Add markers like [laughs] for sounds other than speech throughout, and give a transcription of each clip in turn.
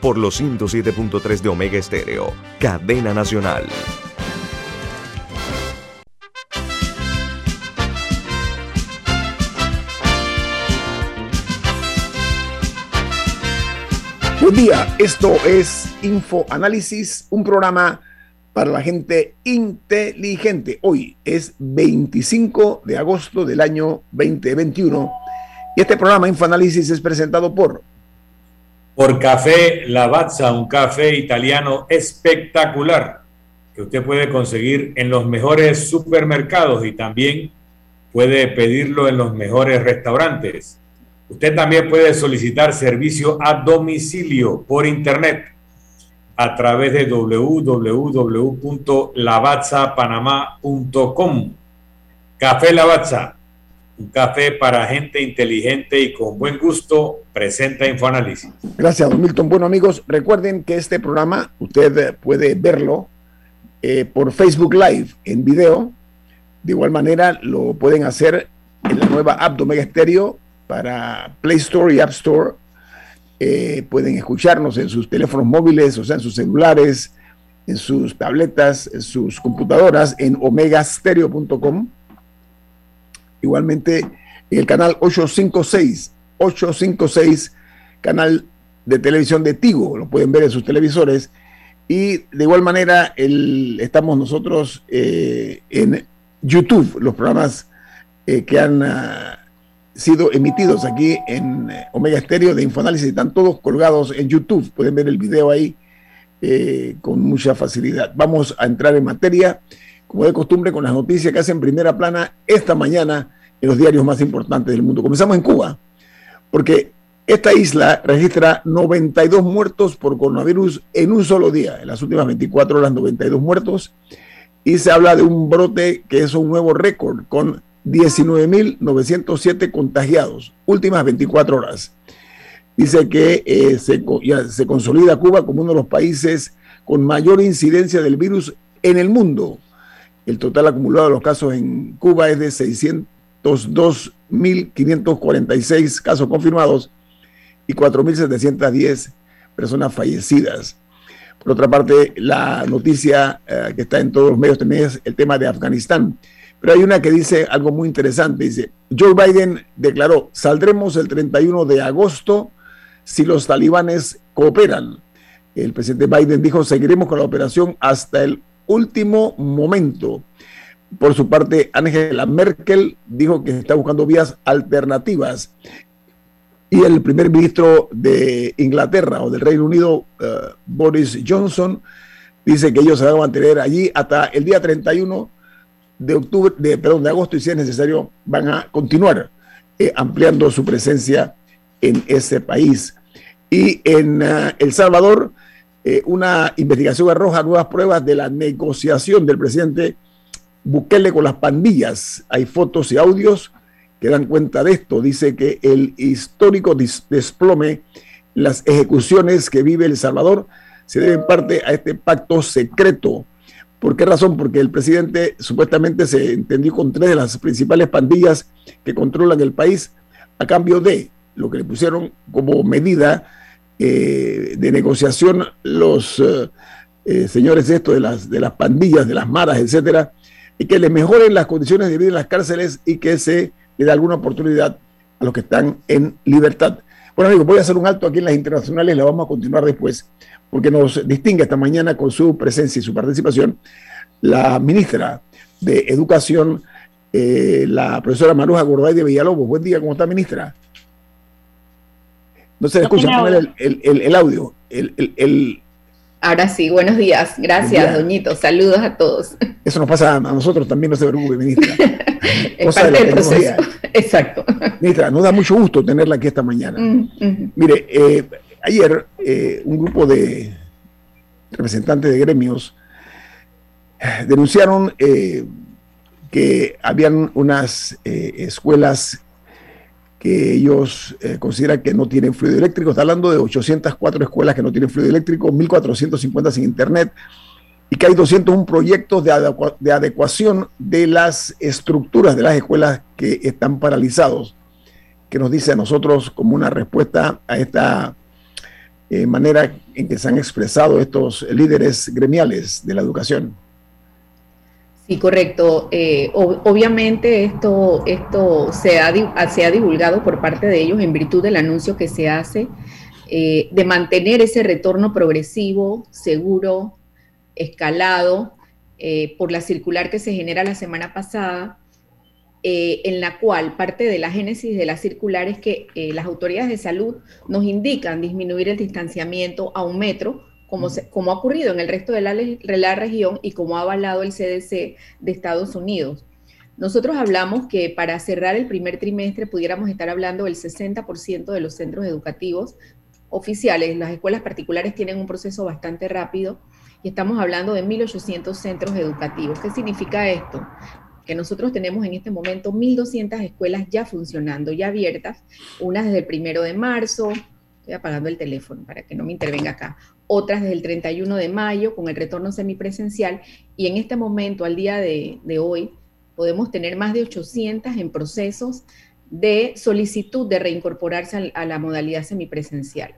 por los 107.3 de Omega Estéreo, cadena nacional. Buen día, esto es Infoanálisis, un programa para la gente inteligente. Hoy es 25 de agosto del año 2021 y este programa Infoanálisis es presentado por por Café Lavazza, un café italiano espectacular que usted puede conseguir en los mejores supermercados y también puede pedirlo en los mejores restaurantes. Usted también puede solicitar servicio a domicilio por internet a través de www.lavazzapanamá.com. Café Lavazza, un café para gente inteligente y con buen gusto, presenta Infoanálisis. Gracias, don Milton. Bueno, amigos, recuerden que este programa usted puede verlo eh, por Facebook Live en video. De igual manera, lo pueden hacer en la nueva app de Omega Stereo para Play Store y App Store. Eh, pueden escucharnos en sus teléfonos móviles, o sea, en sus celulares, en sus tabletas, en sus computadoras, en omegastereo.com Igualmente, en el canal 856, 856, canal de televisión de Tigo, lo pueden ver en sus televisores. Y de igual manera, el, estamos nosotros eh, en YouTube, los programas eh, que han ah, sido emitidos aquí en eh, Omega Estéreo de Infoanálisis están todos colgados en YouTube. Pueden ver el video ahí con mucha facilidad. Vamos a entrar en materia como de costumbre, con las noticias que hacen primera plana esta mañana en los diarios más importantes del mundo. Comenzamos en Cuba, porque esta isla registra 92 muertos por coronavirus en un solo día, en las últimas 24 horas 92 muertos, y se habla de un brote que es un nuevo récord, con 19.907 contagiados, últimas 24 horas. Dice que eh, se, se consolida Cuba como uno de los países con mayor incidencia del virus en el mundo. El total acumulado de los casos en Cuba es de 602.546 casos confirmados y 4.710 personas fallecidas. Por otra parte, la noticia eh, que está en todos los medios también es el tema de Afganistán. Pero hay una que dice algo muy interesante. Dice, Joe Biden declaró, saldremos el 31 de agosto si los talibanes cooperan. El presidente Biden dijo, seguiremos con la operación hasta el último momento. Por su parte, Angela Merkel dijo que está buscando vías alternativas. Y el primer ministro de Inglaterra o del Reino Unido, eh, Boris Johnson, dice que ellos se van a mantener allí hasta el día 31 de octubre, de, perdón, de agosto y si es necesario van a continuar eh, ampliando su presencia en ese país. Y en eh, El Salvador, eh, una investigación arroja nuevas pruebas de la negociación del presidente Bukele con las pandillas. Hay fotos y audios que dan cuenta de esto. Dice que el histórico desplome, las ejecuciones que vive El Salvador, se debe en parte a este pacto secreto. ¿Por qué razón? Porque el presidente supuestamente se entendió con tres de las principales pandillas que controlan el país a cambio de lo que le pusieron como medida eh, de negociación los eh, eh, señores esto de las, de las pandillas, de las maras, etcétera, y que le mejoren las condiciones de vida en las cárceles y que se le dé alguna oportunidad a los que están en libertad. Bueno, amigos, voy a hacer un alto aquí en las internacionales, la vamos a continuar después, porque nos distingue esta mañana con su presencia y su participación la ministra de Educación, la profesora Maruja Gorday de Villalobos. Buen día, ¿cómo está, ministra? No se escucha, el, el, el, audio. El, Ahora sí, buenos días. Gracias, doñito. Saludos a todos. Eso nos pasa a nosotros también, no se preocupe, ministra. [laughs] es parte del proceso. Exacto. Ministra, nos da mucho gusto tenerla aquí esta mañana. Mm, Mire, eh, ayer eh, un grupo de representantes de gremios denunciaron que habían unas escuelas que ellos consideran que no tienen fluido eléctrico. Está hablando de 804 escuelas que no tienen fluido eléctrico, 1.450 sin internet, y que hay 201 proyectos de, de adecuación de las estructuras de las escuelas que están paralizados, que nos dice a nosotros como una respuesta a esta eh, manera en que se han expresado estos líderes gremiales de la educación. Sí, correcto. Eh, obviamente esto, esto se, ha, se ha divulgado por parte de ellos en virtud del anuncio que se hace eh, de mantener ese retorno progresivo, seguro, escalado eh, por la circular que se genera la semana pasada, en la cual parte de la génesis de la circular es que las autoridades de salud nos indican disminuir el distanciamiento a un metro, como, como ha ocurrido en el resto de la, la región y como ha avalado el CDC de Estados Unidos. Nosotros hablamos que para cerrar el primer trimestre pudiéramos estar hablando del 60% de los centros educativos oficiales. Las escuelas particulares tienen un proceso bastante rápido y estamos hablando de 1.800 centros educativos. ¿Qué significa esto? Que nosotros tenemos en este momento 1.200 escuelas ya funcionando, ya abiertas, unas desde el primero de marzo, estoy apagando el teléfono para que no me intervenga acá, otras desde el 31 de mayo con el retorno semipresencial y en este momento, al día de, hoy, podemos tener más de 800 en procesos de solicitud de reincorporarse a la modalidad semipresencial.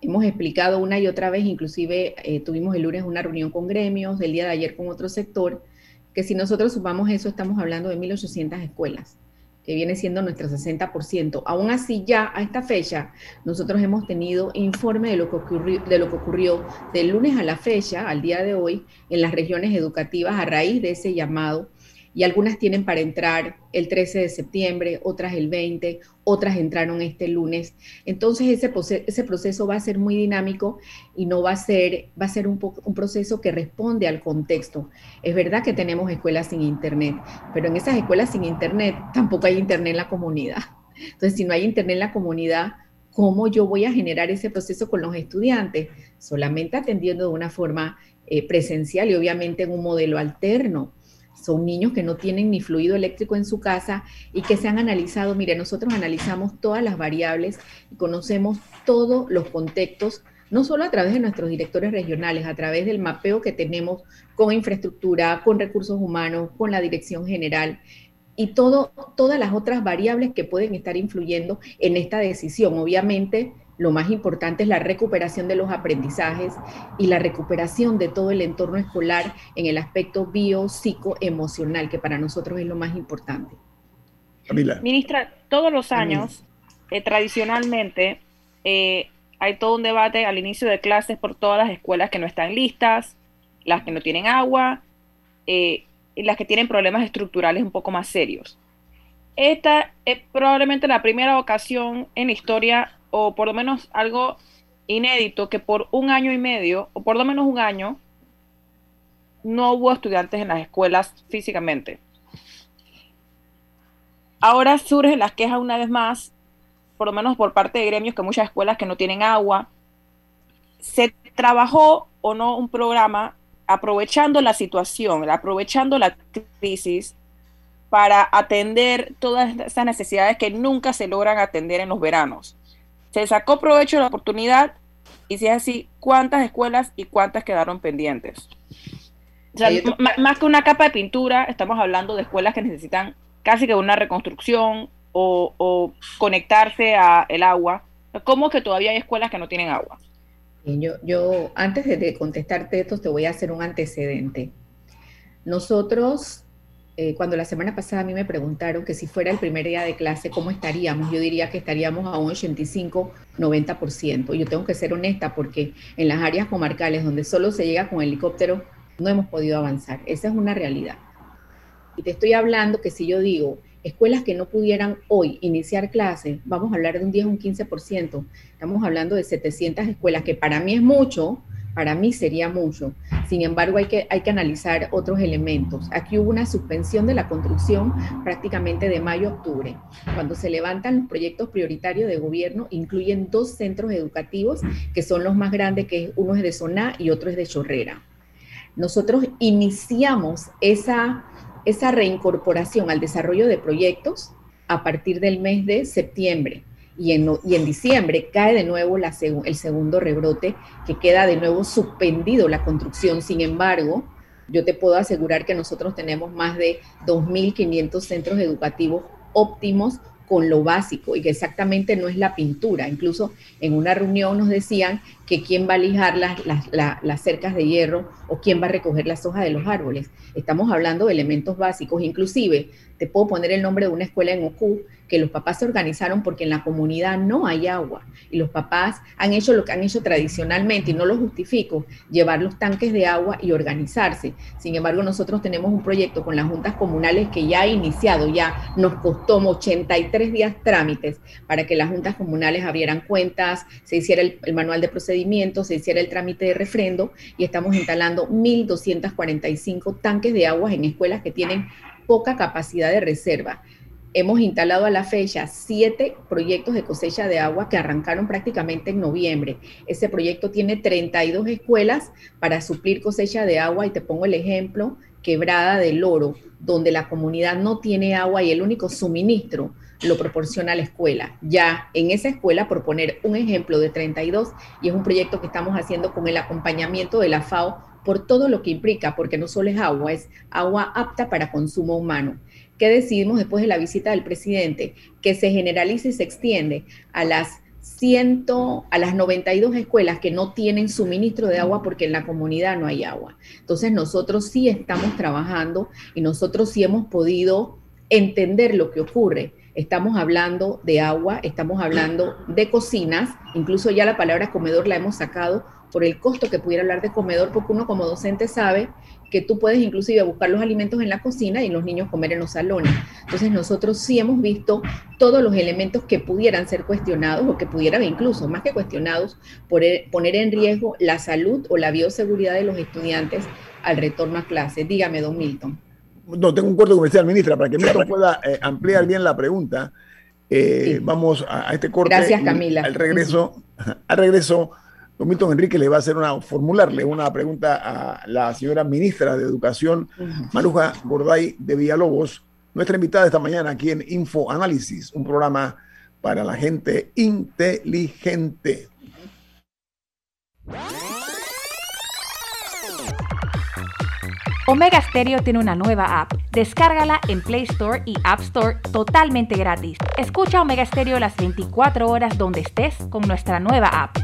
Hemos explicado una y otra vez, inclusive eh, tuvimos el lunes una reunión con gremios, el día de ayer con otro sector, que si nosotros sumamos eso, estamos hablando de 1.800 escuelas, que viene siendo nuestro 60%. Aún así, ya a esta fecha, nosotros hemos tenido informe de lo que ocurrió, de lo que ocurrió del lunes a la fecha, al día de hoy, en las regiones educativas a raíz de ese llamado y algunas tienen para entrar el 13 de septiembre, otras el 20, otras entraron este lunes. Entonces ese, proceso va a ser muy dinámico y no va a ser, va a ser un, un proceso que responde al contexto. Es verdad que tenemos escuelas sin internet, pero en esas escuelas sin internet tampoco hay internet en la comunidad. Entonces si no hay internet en la comunidad, ¿cómo yo voy a generar ese proceso con los estudiantes? Solamente atendiendo de una forma eh, presencial y obviamente en un modelo alterno son niños que no tienen ni fluido eléctrico en su casa y que se han analizado, mire, nosotros analizamos todas las variables y conocemos todos los contextos, no solo a través de nuestros directores regionales, a través del mapeo que tenemos con infraestructura, con recursos humanos, con la dirección general y todo, todas las otras variables que pueden estar influyendo en esta decisión. Obviamente, lo más importante es la recuperación de los aprendizajes y la recuperación de todo el entorno escolar en el aspecto bio, emocional, que para nosotros es lo más importante. Ministra, todos los años, eh, tradicionalmente, eh, hay todo un debate al inicio de clases por todas las escuelas que no están listas, las que no tienen agua, eh, y las que tienen problemas estructurales un poco más serios. Esta es probablemente la primera ocasión en la historia o por lo menos algo inédito, que por un año y medio, o por lo menos un año, no hubo estudiantes en las escuelas físicamente. Ahora surgen las quejas una vez más, por lo menos por parte de gremios, que muchas escuelas que no tienen agua. ¿Se trabajó o no un programa aprovechando la situación, aprovechando la crisis para atender todas esas necesidades que nunca se logran atender en los veranos? Se sacó provecho de la oportunidad y si es así, ¿cuántas escuelas y cuántas quedaron pendientes? más que una capa de pintura, estamos hablando de escuelas que necesitan casi que una reconstrucción o, conectarse a el agua. ¿Cómo que todavía hay escuelas que no tienen agua? Yo, yo antes de contestarte esto, te voy a hacer un antecedente. Nosotros eh, cuando la semana pasada a mí me preguntaron que si fuera el primer día de clase, ¿cómo estaríamos? Yo diría que estaríamos a un 85-90%. Yo tengo que ser honesta porque en las áreas comarcales donde solo se llega con helicóptero, no hemos podido avanzar. Esa es una realidad. Y te estoy hablando que si yo digo escuelas que no pudieran hoy iniciar clases, vamos a hablar de un 10 o un 15%. Estamos hablando de 700 escuelas, que para mí es mucho, para mí sería mucho. Sin embargo, hay que, hay que analizar otros elementos. Aquí hubo una suspensión de la construcción prácticamente de mayo a octubre. Cuando se levantan los proyectos prioritarios de gobierno, incluyen dos centros educativos que son los más grandes, que uno es de Soná y otro es de Chorrera. Nosotros iniciamos esa, esa reincorporación al desarrollo de proyectos a partir del mes de septiembre y en, y en diciembre cae de nuevo la el segundo rebrote, que queda de nuevo suspendido la construcción. Sin embargo, yo te puedo asegurar que nosotros tenemos más de 2.500 centros educativos óptimos con lo básico y que exactamente no es la pintura. Incluso en una reunión nos decían que quién va a lijar las, las, cercas de hierro o quién va a recoger las hojas de los árboles. Estamos hablando de elementos básicos. Inclusive, te puedo poner el nombre de una escuela en Ocu que los papás se organizaron porque en la comunidad no hay agua y los papás han hecho lo que han hecho tradicionalmente y no lo justifico, llevar los tanques de agua y organizarse. Sin embargo, nosotros tenemos un proyecto con las juntas comunales que ya ha iniciado, ya nos costó 83 días trámites para que las juntas comunales abrieran cuentas, se hiciera el, el manual de se hiciera el trámite de refrendo y estamos instalando 1.245 tanques de agua en escuelas que tienen poca capacidad de reserva hemos instalado a la fecha siete proyectos de cosecha de agua que arrancaron prácticamente en noviembre. Ese proyecto tiene 32 escuelas para suplir cosecha de agua y te pongo el ejemplo, Quebrada del Oro, donde la comunidad no tiene agua y el único suministro lo proporciona la escuela. Ya en esa escuela, por poner un ejemplo de 32, y es un proyecto que estamos haciendo con el acompañamiento de la FAO por todo lo que implica, porque no solo es agua, es agua apta para consumo humano. ¿Qué decidimos después de la visita del presidente? Que se generalice y se extiende a las 100, a las 92 escuelas que no tienen suministro de agua porque en la comunidad no hay agua. Entonces nosotros sí estamos trabajando y nosotros sí hemos podido entender lo que ocurre. Estamos hablando de agua, estamos hablando de cocinas, incluso ya la palabra comedor la hemos sacado por el costo que pudiera hablar de comedor, porque uno como docente sabe que tú puedes inclusive buscar los alimentos en la cocina y los niños comer en los salones. Entonces nosotros sí hemos visto todos los elementos que pudieran ser cuestionados o que pudieran incluso, más que cuestionados, poner en riesgo la salud o la bioseguridad de los estudiantes al retorno a clase. Dígame, don Milton. No, tengo un corto comercial, ministra, para que Milton pueda eh, ampliar bien la pregunta. Eh, vamos a, este corte. Gracias, Camila. Al regreso, [laughs] al regreso Don Milton Enrique le va a hacer una, formularle una pregunta a la señora ministra de Educación, Maruja Gorday de Villalobos, nuestra invitada esta mañana aquí en Info Análisis, un programa para la gente inteligente. Omega Stereo tiene una nueva app. Descárgala en Play Store y App Store totalmente gratis. Escucha Omega Stereo las 24 horas donde estés con nuestra nueva app.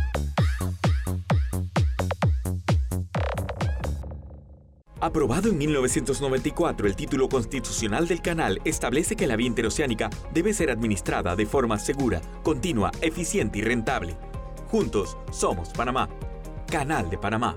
Aprobado en 1994, el título constitucional del canal establece que la vía interoceánica debe ser administrada de forma segura, continua, eficiente y rentable. Juntos somos Panamá. Canal de Panamá.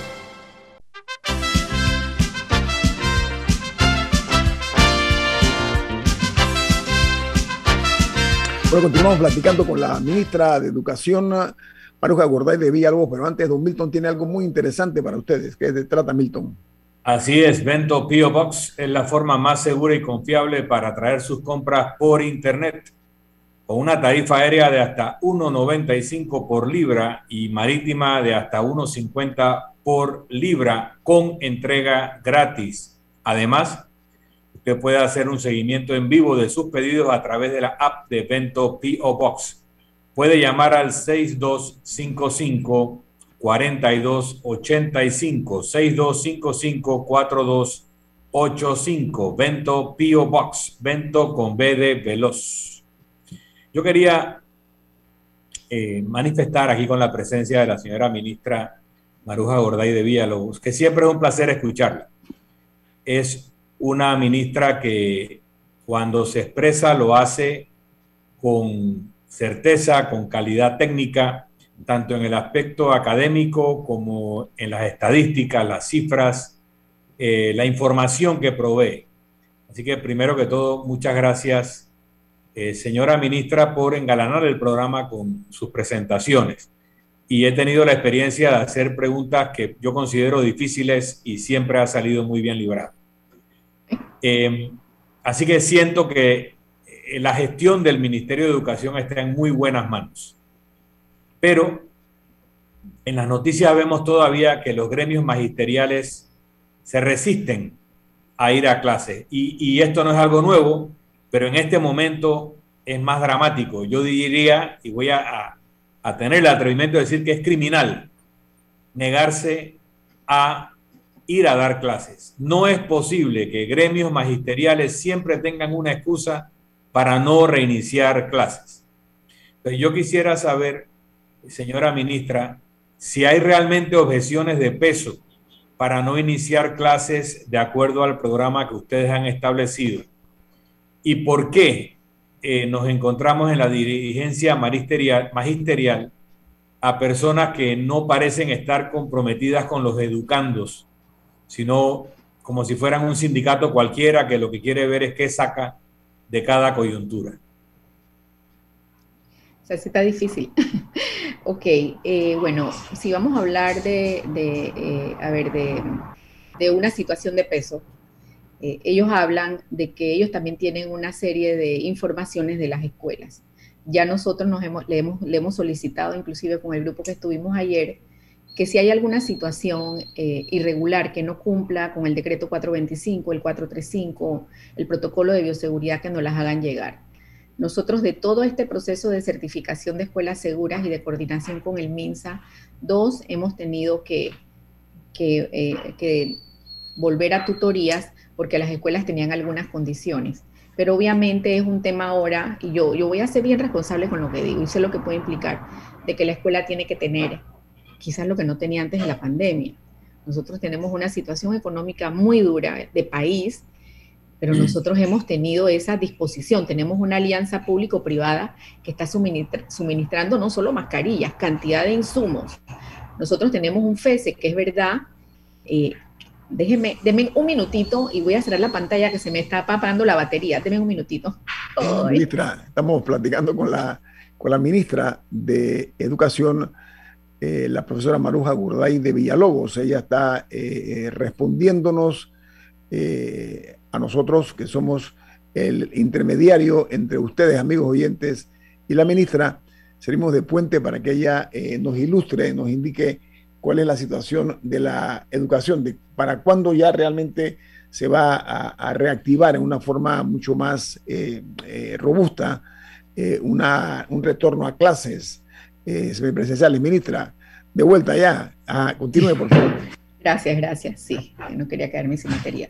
Bueno, continuamos platicando con la ministra de Educación, Maruja Gorday de Villalobos, pero antes, don Milton tiene algo muy interesante para ustedes. ¿Qué se trata, Milton? Así es, Bento Pio Box es la forma más segura y confiable para traer sus compras por Internet con una tarifa aérea de hasta 1,95 por libra y marítima de hasta 1,50 por libra con entrega gratis. Además, Usted puede hacer un seguimiento en vivo de sus pedidos a través de la app de Vento PO Box. Puede llamar al 6255 4285 6255 4285 Vento PO Box, Vento con B de Veloz. Yo quería eh, manifestar aquí con la presencia de la señora ministra Maruja Gorday de Villalobos, que siempre es un placer escucharla. Es una ministra que cuando se expresa lo hace con certeza, con calidad técnica, tanto en el aspecto académico como en las estadísticas, las cifras, eh, la información que provee. Así que primero que todo, muchas gracias, eh, señora ministra, por engalanar el programa con sus presentaciones. Y he tenido la experiencia de hacer preguntas que yo considero difíciles y siempre ha salido muy bien librado. Eh, así que siento que eh, la gestión del Ministerio de Educación está en muy buenas manos. Pero en las noticias vemos todavía que los gremios magisteriales se resisten a ir a clase. Y, esto no es algo nuevo, pero en este momento es más dramático. Yo diría, y voy a tener el atrevimiento de decir que es criminal negarse a ir a dar clases. No es posible que gremios magisteriales siempre tengan una excusa para no reiniciar clases. Pero yo quisiera saber, señora ministra, si hay realmente objeciones de peso para no iniciar clases de acuerdo al programa que ustedes han establecido. ¿Y por qué eh, nos encontramos en la dirigencia magisterial a personas que no parecen estar comprometidas con los educandos sino como si fueran un sindicato cualquiera que lo que quiere ver es qué saca de cada coyuntura. O sea, sí está difícil. [laughs] ok, eh, bueno, si vamos a hablar de, eh, a ver, de, una situación de peso, eh, ellos hablan de que ellos también tienen una serie de informaciones de las escuelas. Ya nosotros nos hemos, le, hemos, le hemos solicitado, inclusive con el grupo que estuvimos ayer, que si hay alguna situación eh, irregular que no cumpla con el decreto 425, el 435, el protocolo de bioseguridad, que nos las hagan llegar. Nosotros de todo este proceso de certificación de escuelas seguras y de coordinación con el MINSA, dos, hemos tenido que, eh, que, volver a tutorías porque las escuelas tenían algunas condiciones. Pero obviamente es un tema ahora, y yo, yo voy a ser bien responsable con lo que digo, y sé lo que puede implicar, de que la escuela tiene que tener quizás lo que no tenía antes de la pandemia. Nosotros tenemos una situación económica muy dura de país, pero mm. nosotros hemos tenido esa disposición. Tenemos una alianza público-privada que está suministrando no solo mascarillas, cantidad de insumos. Nosotros tenemos un FESE, que es verdad. Eh, déjeme, denme un minutito y voy a cerrar la pantalla que se me está apagando la batería. Denme un minutito. Ministra, estamos platicando con la, con la ministra de Educación eh, la profesora Maruja Gurday de Villalobos. Ella está eh, eh, respondiéndonos a nosotros, que somos el intermediario entre ustedes, amigos oyentes, y la ministra. Serimos de puente para que ella nos ilustre, nos indique cuál es la situación de la educación, de para cuándo ya realmente se va a, reactivar en una forma mucho más robusta una, un retorno a clases eh, semipresenciales. Ministra, de vuelta ya. Ah, continúe, por favor. Gracias, gracias. Sí, no quería quedarme sin materia.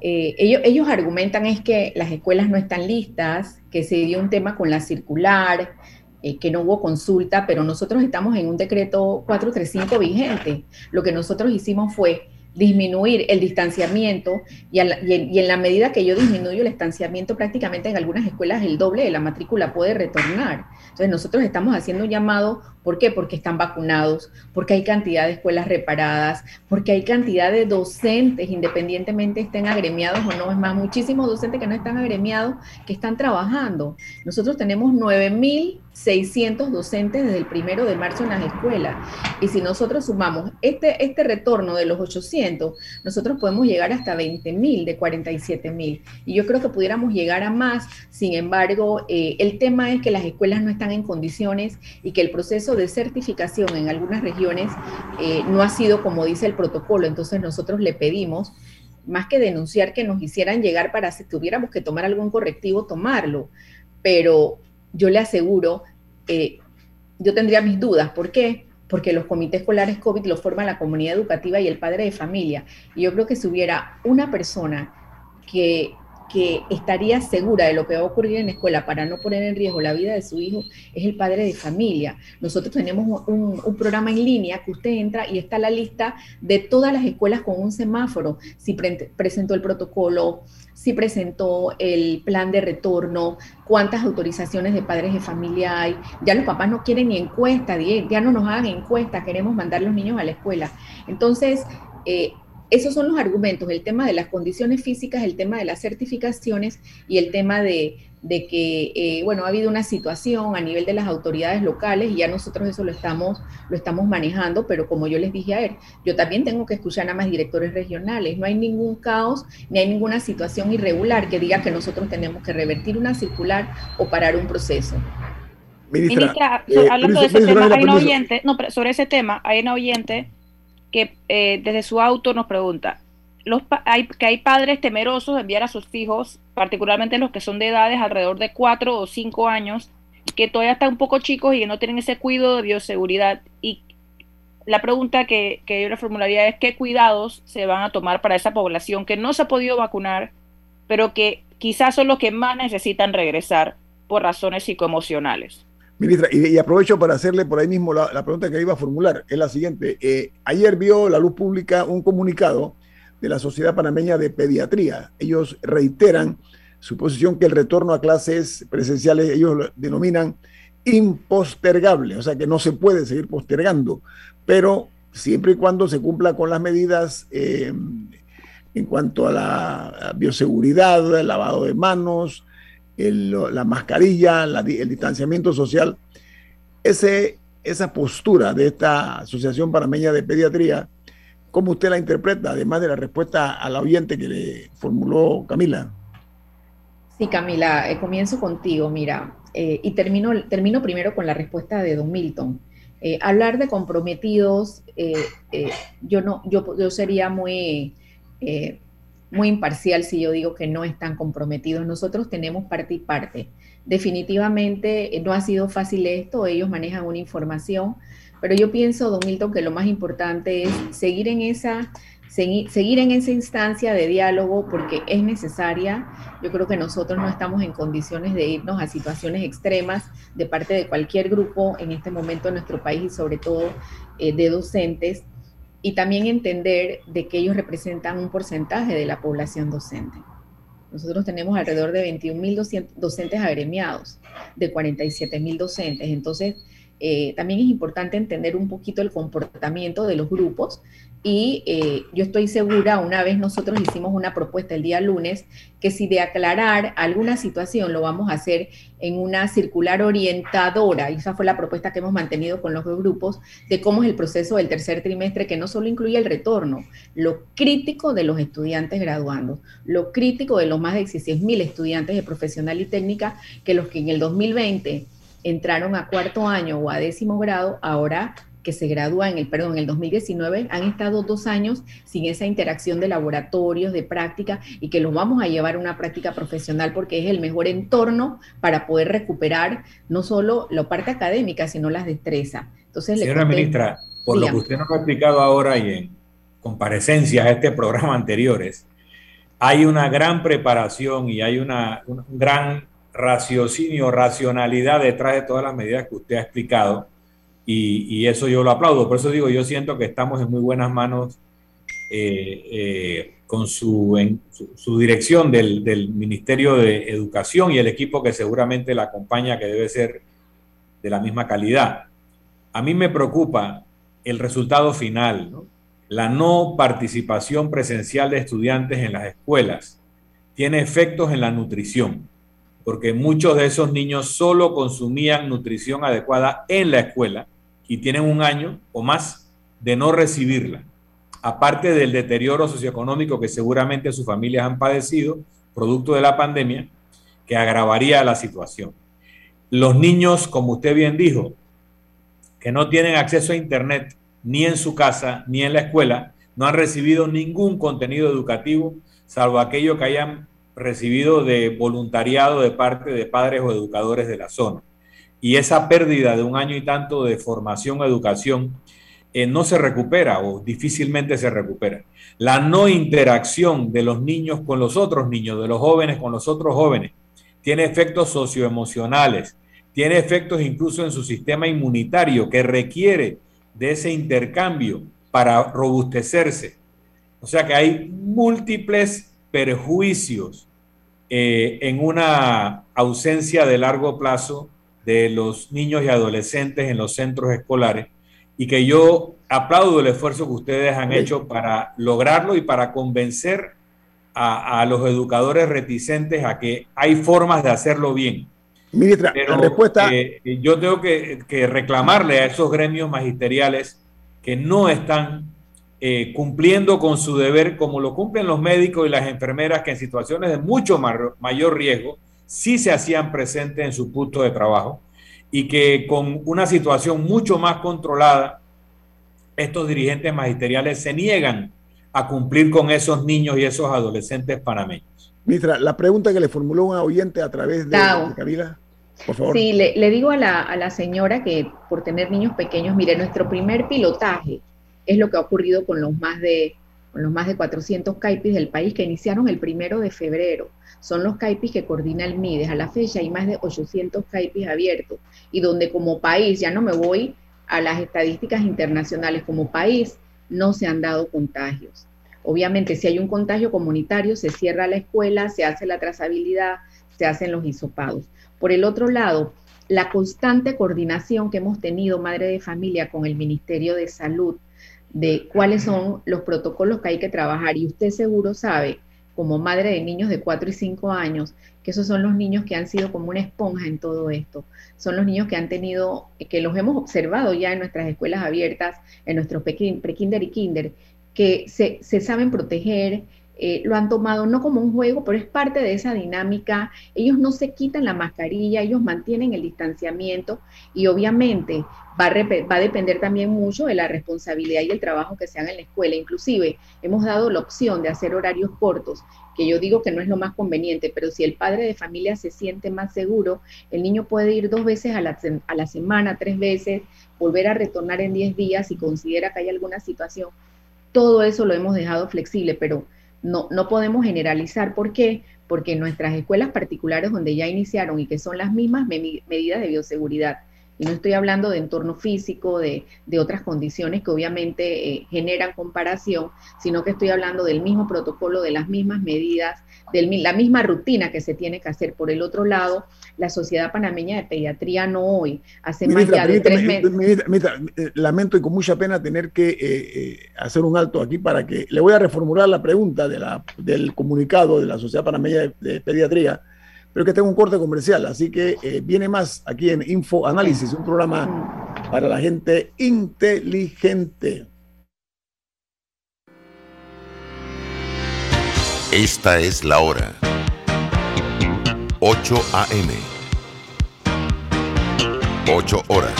Eh, ellos, ellos argumentan es que las escuelas no están listas, que se dio un tema con la circular, eh, que no hubo consulta, pero nosotros estamos en un decreto 435 vigente. Lo que nosotros hicimos fue disminuir el distanciamiento y, en, la medida que yo disminuyo el distanciamiento, prácticamente en algunas escuelas el doble de la matrícula puede retornar. Entonces nosotros estamos haciendo un llamado, ¿por qué? Porque están vacunados, porque hay cantidad de escuelas reparadas, porque hay cantidad de docentes, independientemente estén agremiados o no, es más, muchísimos docentes que no están agremiados, que están trabajando. Nosotros tenemos 9.600 docentes desde el primero de marzo en las escuelas. Y si nosotros sumamos este, este retorno de los 800, nosotros podemos llegar hasta 20.000 de 47.000. Y yo creo que pudiéramos llegar a más. Sin embargo, eh, el tema es que las escuelas no están están en condiciones y que el proceso de certificación en algunas regiones eh, no ha sido como dice el protocolo. Entonces nosotros le pedimos más que denunciar que nos hicieran llegar para si tuviéramos que tomar algún correctivo, tomarlo. Pero yo le aseguro, eh, yo tendría mis dudas. ¿Por qué? Porque los comités escolares COVID los forma la comunidad educativa y el padre de familia. Y yo creo que si hubiera una persona que que estaría segura de lo que va a ocurrir en la escuela para no poner en riesgo la vida de su hijo es el padre de familia. Nosotros tenemos un, programa en línea que usted entra y está la lista de todas las escuelas con un semáforo, si presentó el protocolo, si presentó el plan de retorno, cuántas autorizaciones de padres de familia hay. Ya los papás no quieren ni encuesta, ya no nos hagan encuesta, queremos mandar los niños a la escuela. Entonces, eh, esos son los argumentos, el tema de las condiciones físicas, el tema de las certificaciones y el tema de, que, eh, bueno, ha habido una situación a nivel de las autoridades locales y ya nosotros eso lo estamos, lo estamos manejando, pero como yo les dije a él, yo también tengo que escuchar a más directores regionales. No hay ningún caos ni hay ninguna situación irregular que diga que nosotros tenemos que revertir una circular o parar un proceso. Ministra, eh, hablando de ese tema, hay un oyente, no, sobre ese tema, hay un oyente que eh, desde su auto nos pregunta, los hay, que hay padres temerosos de enviar a sus hijos, particularmente los que son de edades alrededor de 4 o 5 años, que todavía están un poco chicos y que no tienen ese cuidado de bioseguridad. Y la pregunta que, que yo le formularía es qué cuidados se van a tomar para esa población que no se ha podido vacunar, pero que quizás son los que más necesitan regresar por razones psicoemocionales. Ministra, y, aprovecho para hacerle por ahí mismo la, pregunta que iba a formular. Es la siguiente. Eh, ayer vio la luz pública un comunicado de la Sociedad Panameña de Pediatría. Ellos reiteran su posición que el retorno a clases presenciales, ellos lo denominan impostergable, o sea que no se puede seguir postergando, pero siempre y cuando se cumpla con las medidas eh, en cuanto a la bioseguridad, el lavado de manos, la mascarilla, el distanciamiento social, ese, esa postura de esta Asociación Panameña de Pediatría, ¿cómo usted la interpreta, además de la respuesta al oyente que le formuló Camila? Sí, Camila, eh, comienzo contigo, mira, eh, y termino, termino primero con la respuesta de Don Milton. Eh, hablar de comprometidos, yo, no, yo, yo sería muy muy imparcial si yo digo que no están comprometidos. Nosotros tenemos parte y parte. Definitivamente eh, no ha sido fácil esto, ellos manejan una información, pero yo pienso, don Milton, que lo más importante es seguir en esa seguir en esa instancia de diálogo porque es necesaria. Yo creo que nosotros no estamos en condiciones de irnos a situaciones extremas de parte de cualquier grupo en este momento en nuestro país y sobre todo eh, de docentes y también entender de que ellos representan un porcentaje de la población docente. Nosotros tenemos alrededor de 21.000 docentes agremiados, de 47.000 docentes. Entonces, eh, también es importante entender un poquito el comportamiento de los grupos y eh, yo estoy segura, una vez nosotros hicimos una propuesta el día lunes, que si de aclarar alguna situación lo vamos a hacer en una circular orientadora, y esa fue la propuesta que hemos mantenido con los dos grupos, de cómo es el proceso del tercer trimestre, que no solo incluye el retorno, lo crítico de los estudiantes graduando, lo crítico de los más de 16 mil estudiantes de profesional y técnica, que los que en el 2020 entraron a cuarto año o a décimo grado, ahora que se gradúan en el, perdón, en el 2019, han estado dos años sin esa interacción de laboratorios, de práctica, y que los vamos a llevar a una práctica profesional porque es el mejor entorno para poder recuperar no solo la parte académica, sino las destrezas. Entonces, Señora ministra, por lo que usted nos ha explicado ahora y en comparecencias a este programa [laughs] anteriores, hay una gran preparación y hay una, un gran raciocinio, racionalidad detrás de todas las medidas que usted ha explicado y, eso yo lo aplaudo. Por eso digo, yo siento que estamos en muy buenas manos eh, eh, con su, en, su, dirección del, del, Ministerio de Educación y el equipo que seguramente la acompaña, que debe ser de la misma calidad. A mí me preocupa el resultado final, la no participación presencial de estudiantes en las escuelas. Tiene efectos en la nutrición porque muchos de esos niños solo consumían nutrición adecuada en la escuela y tienen un año o más de no recibirla, aparte del deterioro socioeconómico que seguramente sus familias han padecido, producto de la pandemia, que agravaría la situación. Los niños, como usted bien dijo, que no tienen acceso a Internet ni en su casa ni en la escuela, no han recibido ningún contenido educativo, salvo aquello que hayan recibido de voluntariado de parte de padres o educadores de la zona. Y esa pérdida de un año y tanto de formación educación eh, no se recupera o difícilmente se recupera. La no interacción de los niños con los otros niños, de los jóvenes con los otros jóvenes, tiene efectos socioemocionales, tiene efectos incluso en su sistema inmunitario que requiere de ese intercambio para robustecerse. O sea que hay múltiples perjuicios eh, en una ausencia de largo plazo de los niños y adolescentes en los centros escolares y que yo aplaudo el esfuerzo que ustedes han hecho para lograrlo y para convencer a, los educadores reticentes a que hay formas de hacerlo bien. Ministra, la respuesta... Eh, yo tengo que, que, reclamarle a esos gremios magisteriales que no están eh, cumpliendo con su deber como lo cumplen los médicos y las enfermeras que en situaciones de mucho mayor riesgo sí se hacían presentes en su punto de trabajo y que con una situación mucho más controlada, estos dirigentes magisteriales se niegan a cumplir con esos niños y esos adolescentes panameños. Mitra, la pregunta que le formuló un oyente a través de, Camila, por favor. Sí, le, le digo a la, a la, señora que por tener niños pequeños, mire, nuestro primer pilotaje es lo que ha ocurrido con los más de, con los más de 400 CAIPIS del país que iniciaron el primero de febrero son los CAIPIS que coordina el MIDES. A la fecha hay más de 800 CAIPIS abiertos y donde como país, ya no me voy a las estadísticas internacionales, como país no se han dado contagios. Obviamente, si hay un contagio comunitario, se cierra la escuela, se hace la trazabilidad, se hacen los hisopados. Por el otro lado, la constante coordinación que hemos tenido, madre de familia, con el Ministerio de Salud, de cuáles son los protocolos que hay que trabajar. Y usted seguro sabe como madre de niños de 4 y 5 años, que esos son los niños que han sido como una esponja en todo esto. Son los niños que han tenido, que los hemos observado ya en nuestras escuelas abiertas, en nuestros pre-kinder y kinder, que se, se saben proteger, eh, lo han tomado no como un juego, pero es parte de esa dinámica. Ellos no se quitan la mascarilla, ellos mantienen el distanciamiento y obviamente va a, va a depender también mucho de la responsabilidad y el trabajo que se haga en la escuela. Inclusive hemos dado la opción de hacer horarios cortos, que yo digo que no es lo más conveniente, pero si el padre de familia se siente más seguro, el niño puede ir dos veces a la, a la semana, tres veces, volver a retornar en diez días si considera que hay alguna situación. Todo eso lo hemos dejado flexible, pero no, no podemos generalizar. ¿Por qué? Porque en nuestras escuelas particulares donde ya iniciaron y que son las mismas medidas de bioseguridad, y no estoy hablando de entorno físico, de, otras condiciones que obviamente eh, generan comparación, sino que estoy hablando del mismo protocolo, de las mismas medidas, de la misma rutina que se tiene que hacer. Por el otro lado, la Sociedad Panameña de Pediatría no hoy, hace más de tres meses. Eh, lamento y con mucha pena tener que eh, hacer un alto aquí para que le voy a reformular la pregunta de la, del comunicado de la Sociedad Panameña de Pediatría pero que tengo un corte comercial, así que eh, viene más aquí en Info Análisis, un programa para la gente inteligente. Esta es la hora. 8 a.m. 8 horas.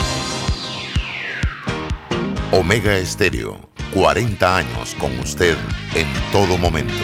Omega Estéreo, 40 años con usted en todo momento.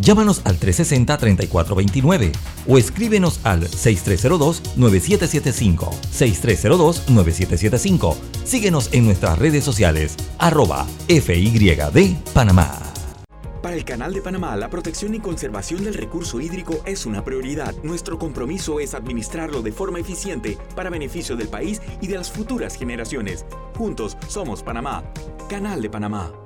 Llámanos al 360-3429 o escríbenos al 6302-9775. 6302-9775. Síguenos en nuestras redes sociales, arroba FYD Panamá. Para el Canal de Panamá, la protección y conservación del recurso hídrico es una prioridad. Nuestro compromiso es administrarlo de forma eficiente para beneficio del país y de las futuras generaciones. Juntos somos Panamá. Canal de Panamá.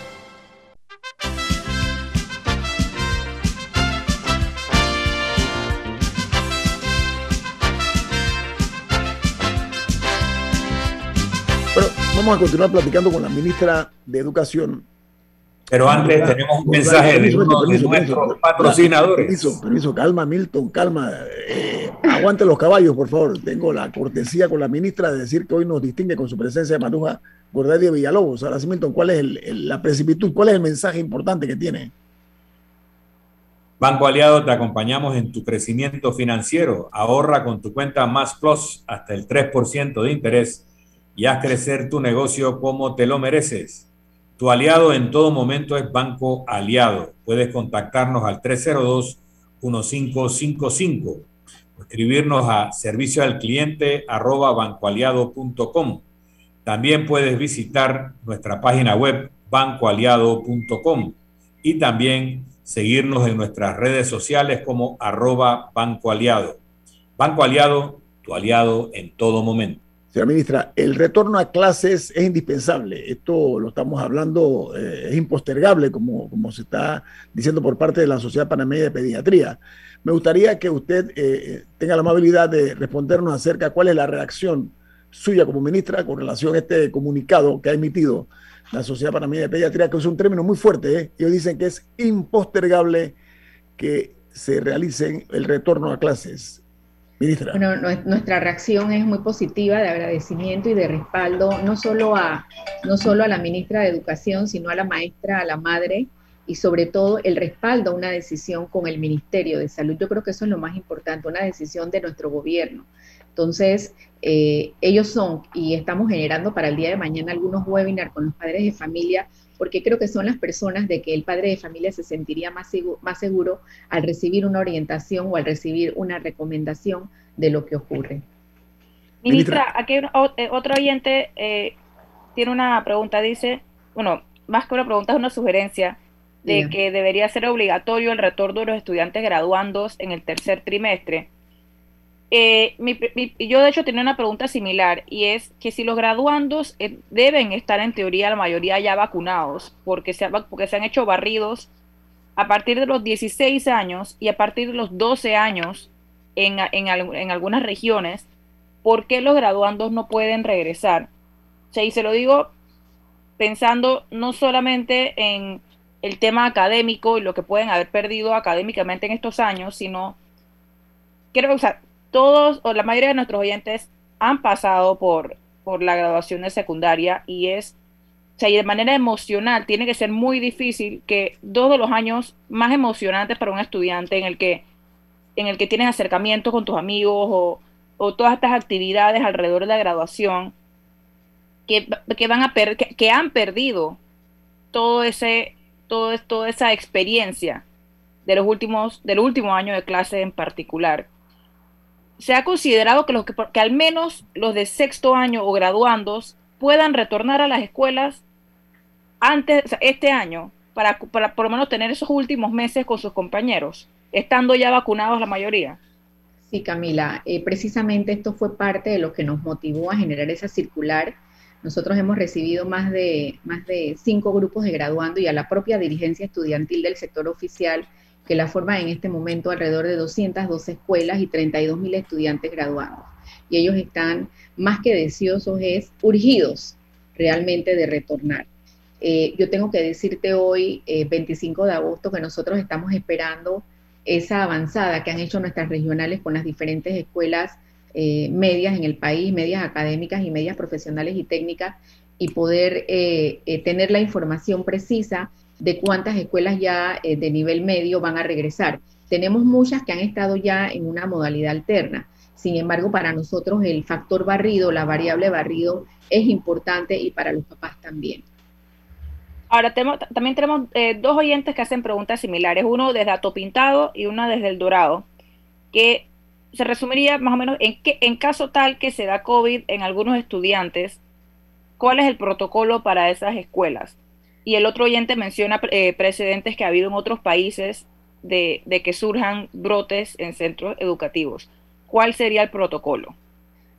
Vamos a continuar platicando con la ministra de Educación, pero antes tenemos un mensaje de uno de nuestros patrocinadores. Permiso, permiso, calma, Milton, calma. Eh, aguante los caballos, por favor. Tengo la cortesía con la ministra de decir que hoy nos distingue con su presencia de Manuja Gordadia Villalobos. Ahora sí, Milton, ¿cuál es la precipitud? ¿Cuál es el mensaje importante que tiene? Banco Aliado, te acompañamos en tu crecimiento financiero. Ahorra con tu cuenta Más Plus hasta el 3% de interés y haz crecer tu negocio como te lo mereces. Tu aliado en todo momento es Banco Aliado. Puedes contactarnos al 302-1555 escribirnos a servicio al cliente bancoaliado.com. También puedes visitar nuestra página web bancoaliado.com y también seguirnos en nuestras redes sociales como arroba Banco Aliado. Banco Aliado, tu aliado en todo momento. Señora ministra, el retorno a clases es indispensable. Esto lo estamos hablando, eh, es impostergable, como, como se está diciendo por parte de la Sociedad Panameña de Pediatría. Me gustaría que usted eh, tenga la amabilidad de respondernos acerca de cuál es la reacción suya como ministra con relación a este comunicado que ha emitido la Sociedad Panameña de Pediatría, que es un término muy fuerte. ¿eh? Ellos dicen que es impostergable que se realicen el retorno a clases. Bueno, nuestra reacción es muy positiva de agradecimiento y de respaldo, no solo, a, no solo a la ministra de Educación, sino a la maestra, a la madre y sobre todo el respaldo a una decisión con el Ministerio de Salud. Yo creo que eso es lo más importante, una decisión de nuestro gobierno. Entonces, eh, ellos son, y estamos generando para el día de mañana algunos webinars con los padres de familia porque creo que son las personas de que el padre de familia se sentiría más seguro, más seguro al recibir una orientación o al recibir una recomendación de lo que ocurre. Ministra, aquí eh, otro oyente eh, tiene una pregunta, dice, bueno, más que una pregunta es una sugerencia de que debería ser obligatorio el retorno de los estudiantes graduandos en el tercer trimestre eh, yo de hecho tenía una pregunta similar y es que si los graduandos eh, deben estar en teoría la mayoría ya vacunados porque se, porque se han hecho barridos a partir de los 16 años y a partir de los 12 años en, en, algunas regiones, ¿por qué los graduandos no pueden regresar? O y se lo digo pensando no solamente en el tema académico y lo que pueden haber perdido académicamente en estos años, sino quiero, o sea, todos o la mayoría de nuestros oyentes han pasado por, por la graduación de secundaria y es, o sea, y de manera emocional tiene que ser muy difícil que dos de los años más emocionantes para un estudiante en el que, en el que tienes acercamiento con tus amigos o, o todas estas actividades alrededor de la graduación que, que van a per, que, han perdido todo ese, todo, toda esa experiencia de los últimos, del último año de clase en particular se ha considerado que, los que, al menos los de sexto año o graduandos puedan retornar a las escuelas antes, este año, para, para por lo menos tener esos últimos meses con sus compañeros, estando ya vacunados la mayoría. Sí, Camila, eh, precisamente esto fue parte de lo que nos motivó a generar esa circular. Nosotros hemos recibido más de, más de cinco grupos de graduando y a la propia dirigencia estudiantil del sector oficial que la forma en este momento alrededor de 202 escuelas y 32 mil estudiantes graduados. Y ellos están más que deseosos, es urgidos realmente de retornar. Eh, yo tengo que decirte hoy, 25 eh, de agosto, que nosotros estamos esperando esa avanzada que han hecho nuestras regionales con las diferentes escuelas eh, medias en el país, medias académicas y medias profesionales y técnicas, y poder tener la información precisa de cuántas escuelas ya de nivel medio van a regresar. Tenemos muchas que han estado ya en una modalidad alterna. Sin embargo, para nosotros el factor barrido, la variable barrido, es importante y para los papás también. Ahora también tenemos dos oyentes que hacen preguntas similares, uno desde Ato Pintado y una desde El Dorado, que se resumiría más o menos en, que, en caso tal que se da COVID en algunos estudiantes, ¿cuál es el protocolo para esas escuelas? Y el otro oyente menciona eh, precedentes que ha habido en otros países de, que surjan brotes en centros educativos. ¿Cuál sería el protocolo?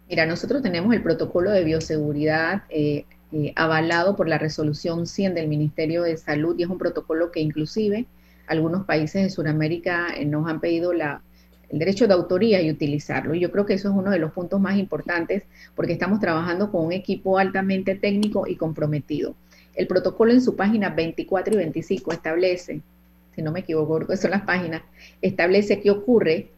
Mira, nosotros tenemos el protocolo de bioseguridad eh, eh, avalado por la resolución 100 del Ministerio de Salud y es un protocolo que inclusive algunos países de Sudamérica nos han pedido el derecho de autoría y utilizarlo. Y yo creo que eso es uno de los puntos más importantes porque estamos trabajando con un equipo altamente técnico y comprometido. El protocolo en su página 24 y 25 establece, si no me equivoco, [laughs] son las páginas, establece qué ocurre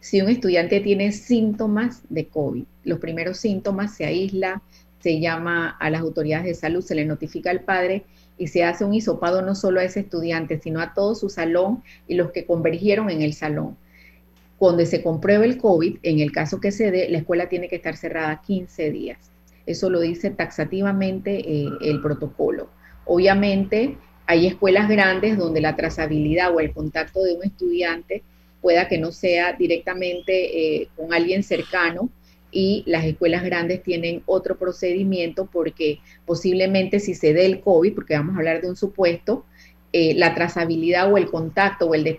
si un estudiante tiene síntomas de COVID. Los primeros síntomas se aísla, se llama a las autoridades de salud, se le notifica al padre y se hace un hisopado no solo a ese estudiante, sino a todo su salón y los que convergieron en el salón cuando se compruebe el COVID, en el caso que se dé, la escuela tiene que estar cerrada 15 días. Eso lo dice taxativamente eh, el protocolo. Obviamente, hay escuelas grandes donde la trazabilidad o el contacto de un estudiante pueda que no sea directamente eh, con alguien cercano y las escuelas grandes tienen otro procedimiento porque posiblemente si se dé el COVID, porque vamos a hablar de un supuesto, eh, la trazabilidad o el contacto o el,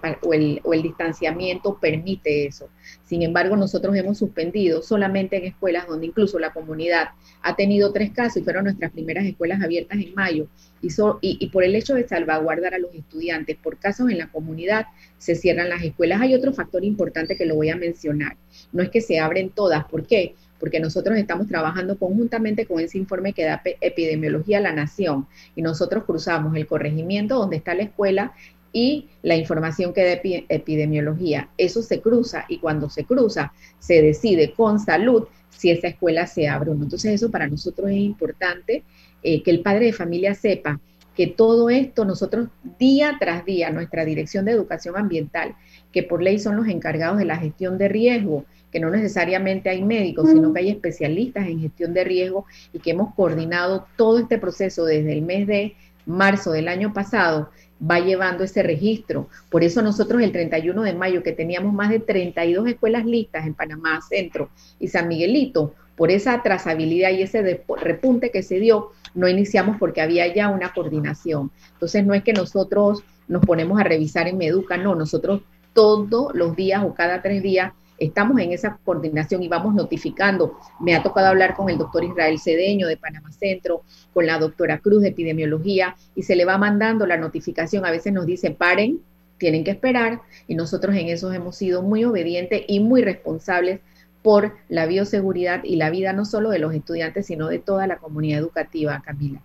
o, el, distanciamiento permite eso. Sin embargo, nosotros hemos suspendido solamente en escuelas donde incluso la comunidad ha tenido tres casos y fueron nuestras primeras escuelas abiertas en mayo. Y, y, por el hecho de salvaguardar a los estudiantes por casos en la comunidad, se cierran las escuelas. Hay otro factor importante que lo voy a mencionar. No es que se abren todas. ¿Por qué? Porque nosotros estamos trabajando conjuntamente con ese informe que da Epidemiología a la Nación y nosotros cruzamos el corregimiento donde está la escuela y la información que da epidemiología. Eso se cruza y cuando se cruza se decide con salud si esa escuela se abre o no. Entonces eso para nosotros es importante eh, que el padre de familia sepa que todo esto nosotros día tras día, nuestra Dirección de Educación Ambiental, que por ley son los encargados de la gestión de riesgo, que no necesariamente hay médicos, sino que hay especialistas en gestión de riesgo y que hemos coordinado todo este proceso desde el mes de marzo del año pasado, va llevando ese registro. Por eso nosotros el 31 de mayo, que teníamos más de 32 escuelas listas en Panamá Centro y San Miguelito, por esa trazabilidad y ese repunte que se dio, no iniciamos porque había ya una coordinación. Entonces no es que nosotros nos ponemos a revisar en Meduca, no, nosotros todos los días o cada tres días estamos en esa coordinación y vamos notificando. Me ha tocado hablar con el doctor Israel Cedeño de Panamá Centro, con la doctora Cruz de epidemiología y se le va mandando la notificación. A veces nos dice, paren, tienen que esperar y nosotros en eso hemos sido muy obedientes y muy responsables por la bioseguridad y la vida no solo de los estudiantes, sino de toda la comunidad educativa, Camila.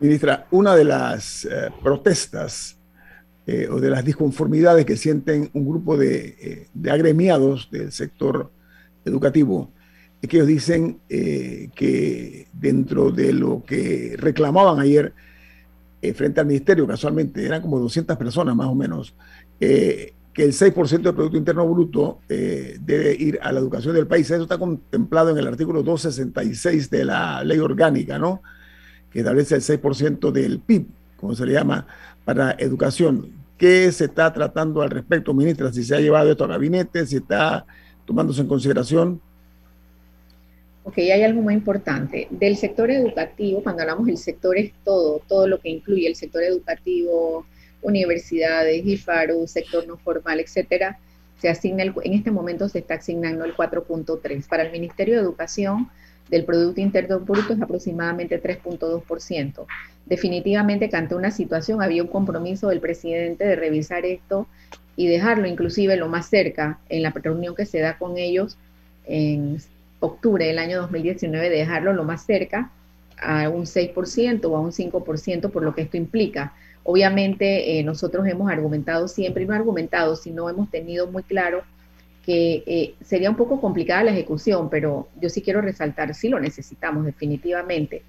Ministra, una de las eh, protestas eh, o de las disconformidades que sienten un grupo eh, de, agremiados del sector educativo, es que ellos dicen eh, que dentro de lo que reclamaban ayer frente al ministerio, casualmente eran como 200 personas más o menos, que el 6% del Producto Interno Bruto debe ir a la educación del país. Eso está contemplado en el artículo 266 de la ley orgánica, ¿no? Que establece el 6% del PIB, como se le llama, para educación. ¿Qué se está tratando al respecto, ministra? Si se ha llevado esto a gabinete, si está tomándose en consideración. Ok, hay algo muy importante. Del sector educativo, cuando hablamos del sector es todo, todo lo que incluye el sector educativo, universidades, IFARU, sector no formal, etcétera, se asigna en este momento se está asignando el 4.3. Para el Ministerio de Educación, del Producto Interno Bruto es aproximadamente 3.2%. Definitivamente que ante una situación había un compromiso del presidente de revisar esto y dejarlo inclusive lo más cerca en la reunión que se da con ellos en octubre del año 2019, de dejarlo lo más cerca a un 6% o a un 5% por lo que esto implica. Obviamente eh, nosotros hemos argumentado siempre, y no argumentado, sino hemos tenido muy claro que eh, sería un poco complicada la ejecución, pero yo sí quiero resaltar, sí lo necesitamos definitivamente.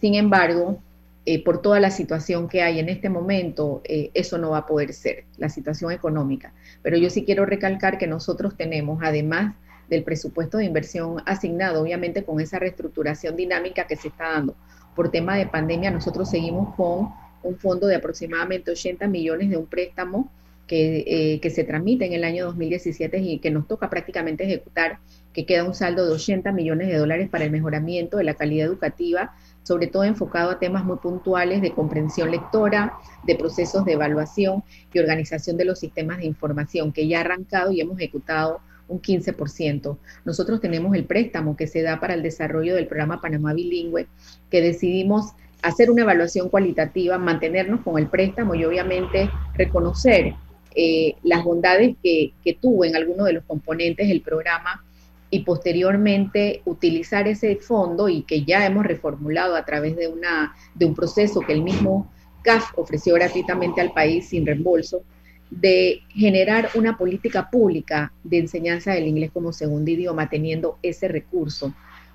Sin embargo, eh, por toda la situación que hay en este momento, eso no va a poder ser, la situación económica. Pero yo sí quiero recalcar que nosotros tenemos, además del presupuesto de inversión asignado, obviamente con esa reestructuración dinámica que se está dando por tema de pandemia, nosotros seguimos con un fondo de aproximadamente 80 millones de un préstamo que, eh, que, se transmite en el año 2017 y que nos toca prácticamente ejecutar, que queda un saldo de 80 millones de dólares para el mejoramiento de la calidad educativa, sobre todo enfocado a temas muy puntuales de comprensión lectora, de procesos de evaluación y organización de los sistemas de información, que ya ha arrancado y hemos ejecutado un 15%. Nosotros tenemos el préstamo que se da para el desarrollo del programa Panamá Bilingüe, que decidimos hacer una evaluación cualitativa, mantenernos con el préstamo y obviamente reconocer eh, las bondades que, que tuvo en alguno de los componentes del programa y posteriormente utilizar ese fondo y que ya hemos reformulado a través de, una, de un proceso que el mismo CAF ofreció gratuitamente al país sin reembolso de generar una política pública de enseñanza del inglés como segundo idioma, teniendo ese recurso.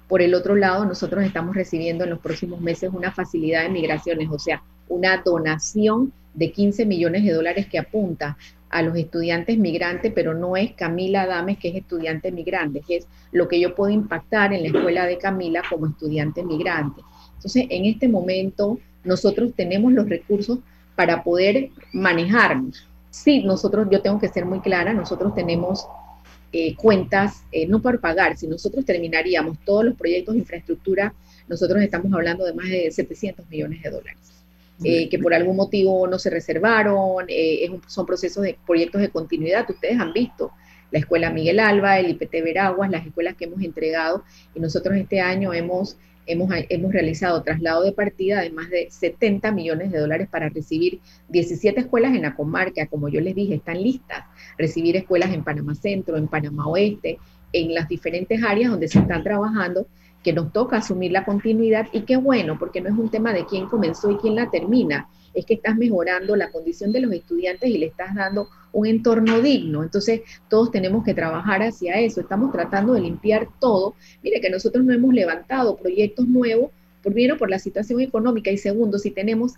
Por el otro lado, nosotros estamos recibiendo en los próximos meses una facilidad de migraciones, o sea, una donación de 15 millones de dólares que apunta a los estudiantes migrantes, pero no es Camila Adames que es estudiante migrante, es lo que yo puedo impactar en la escuela de Camila como estudiante migrante. Entonces, en este momento, nosotros tenemos los recursos para poder manejarnos sí, nosotros, yo tengo que ser muy clara, nosotros tenemos eh, cuentas, eh, no para pagar, si nosotros terminaríamos todos los proyectos de infraestructura, nosotros estamos hablando de más de 700 millones de dólares. Eh, que por algún motivo no se reservaron, son procesos de proyectos de continuidad. Ustedes han visto. La Escuela Miguel Alba, el IPT Veraguas, las escuelas que hemos entregado y nosotros este año hemos hemos, hemos realizado traslado de partida de más de 70 millones de dólares para recibir 17 escuelas en la comarca, como yo les dije, están listas, recibir escuelas en Panamá Centro, en Panamá Oeste, en las diferentes áreas donde se están trabajando, que nos toca asumir la continuidad y qué bueno, porque no es un tema de quién comenzó y quién la termina, es que estás mejorando la condición de los estudiantes y le estás dando un entorno digno. Entonces, todos tenemos que trabajar hacia eso. Estamos tratando de limpiar todo. Mire que nosotros no hemos levantado proyectos nuevos, primero por la situación económica y segundo, si tenemos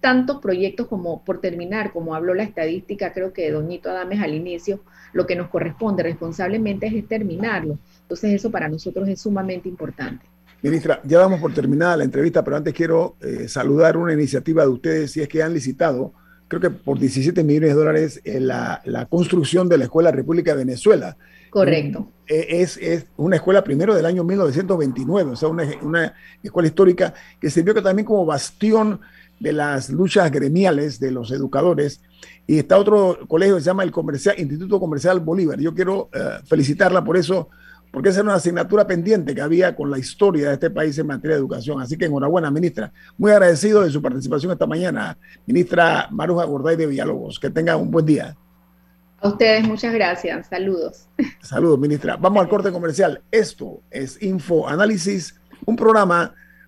tantos proyectos como por terminar, como habló la estadística, creo que Doñito Adames al inicio, lo que nos corresponde responsablemente es terminarlo. Entonces, eso para nosotros es sumamente importante. Ministra, ya damos por terminada la entrevista, pero antes quiero eh, saludar una iniciativa de ustedes, si es que han licitado, creo que por 17 millones de dólares, eh, la, construcción de la Escuela República de Venezuela. Correcto. Eh, es, es, una escuela primero del año 1929, o sea, una, una escuela histórica que sirvió también como bastión de las luchas gremiales de los educadores. Y está otro colegio que se llama el Comercial, Instituto Comercial Bolívar. Yo quiero felicitarla por eso, porque esa era una asignatura pendiente que había con la historia de este país en materia de educación. Así que enhorabuena, ministra. Muy agradecido de su participación esta mañana, ministra Maruja Gorday de Villalobos. Que tenga un buen día. A ustedes, muchas gracias. Saludos. Saludos, ministra. Vamos al corte comercial. Esto es Info Análisis, un programa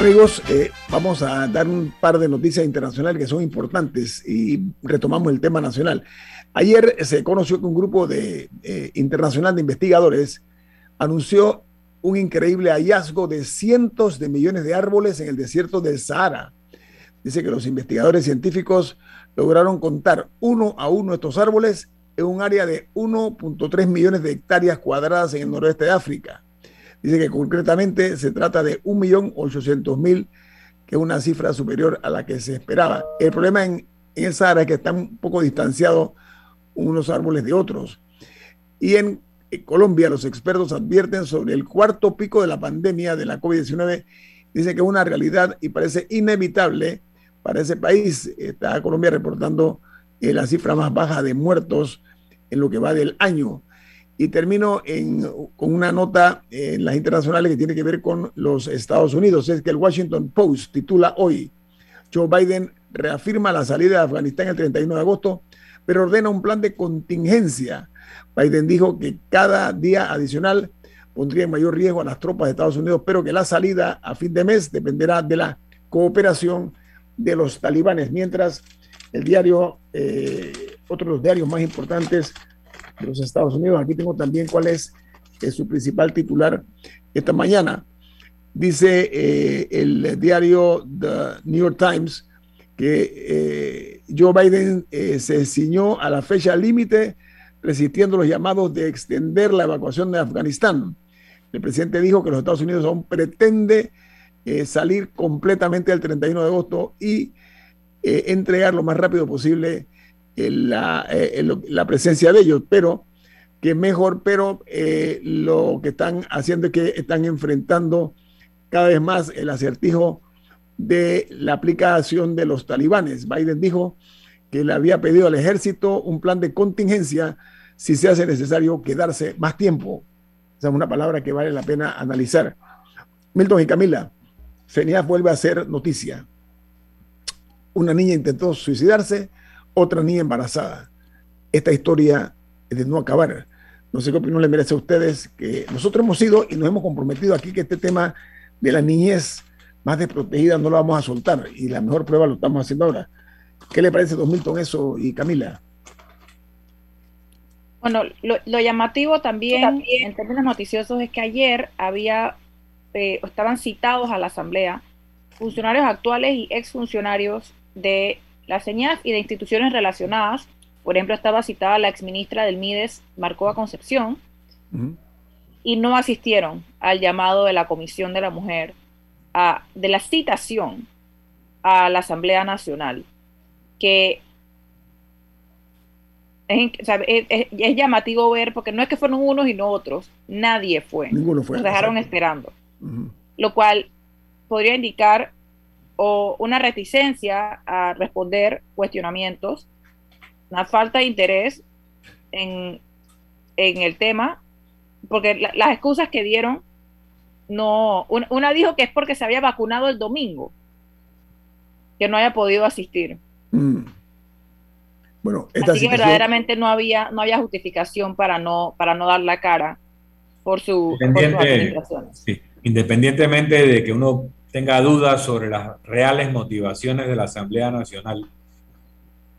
Amigos, eh, vamos a dar un par de noticias internacionales que son importantes y retomamos el tema nacional. Ayer se conoció que un grupo de, eh, internacional de investigadores anunció un increíble hallazgo de cientos de millones de árboles en el desierto del Sahara. Dice que los investigadores científicos lograron contar uno a uno estos árboles en un área de 1.3 millones de hectáreas cuadradas en el noroeste de África. Dice que concretamente se trata de 1.800.000, que es una cifra superior a la que se esperaba. El problema en, en el es que están un poco distanciados unos árboles de otros. Y en Colombia los expertos advierten sobre el cuarto pico de la pandemia de la COVID-19. Dicen que es una realidad y parece inevitable para ese país. Está Colombia reportando eh, la cifra más baja de muertos en lo que va del año. Y termino con una nota en las internacionales que tiene que ver con los Estados Unidos. Es que el Washington Post titula hoy, Joe Biden reafirma la salida de Afganistán el 31 de agosto, pero ordena un plan de contingencia. Biden dijo que cada día adicional pondría en mayor riesgo a las tropas de Estados Unidos, pero que la salida a fin de mes dependerá de la cooperación de los talibanes, mientras el diario, eh, otro de los diarios más importantes de los Estados Unidos, aquí tengo también cuál es, su principal titular esta mañana. Dice eh, el diario The New York Times que eh, Joe Biden se ciñó a la fecha límite resistiendo los llamados de extender la evacuación de Afganistán. El presidente dijo que los Estados Unidos aún pretende eh, salir completamente el 31 de agosto y eh, entregar lo más rápido posible eh, la, la, presencia de ellos, pero que mejor, pero lo que están haciendo es que están enfrentando cada vez más el acertijo de la aplicación de los talibanes. Biden dijo que le había pedido al ejército un plan de contingencia si se hace necesario quedarse más tiempo. Esa es una palabra que vale la pena analizar. Milton y Camila, CENIAF vuelve a ser noticia. Una niña intentó suicidarse, otra niña embarazada. Esta historia es de no acabar. No sé qué opinión le merece a ustedes, que nosotros hemos sido y nos hemos comprometido aquí que este tema de la niñez más desprotegida no lo vamos a soltar y la mejor prueba lo estamos haciendo ahora. ¿Qué le parece, don Milton, eso y Camila? Bueno, lo, llamativo también, en términos noticiosos es que ayer había, eh, estaban citados a la Asamblea funcionarios actuales y exfuncionarios de la señal y de instituciones relacionadas. Por ejemplo, estaba citada la exministra del MIDES, Marcova Concepción, y no asistieron al llamado de la Comisión de la Mujer a, de la citación a la Asamblea Nacional, que es, llamativo ver, porque no es que fueron unos y no otros, nadie fue. Ninguno fue. Nos dejaron esperando. Lo cual podría indicar o una reticencia a responder cuestionamientos, una falta de interés en, el tema, porque las excusas que dieron, no, una, dijo que es porque se había vacunado el domingo, que no haya podido asistir. Mm. Bueno, Así que verdaderamente no había, no había justificación para no, para no dar la cara por su, Independientemente de que uno tenga dudas sobre las reales motivaciones de la Asamblea Nacional,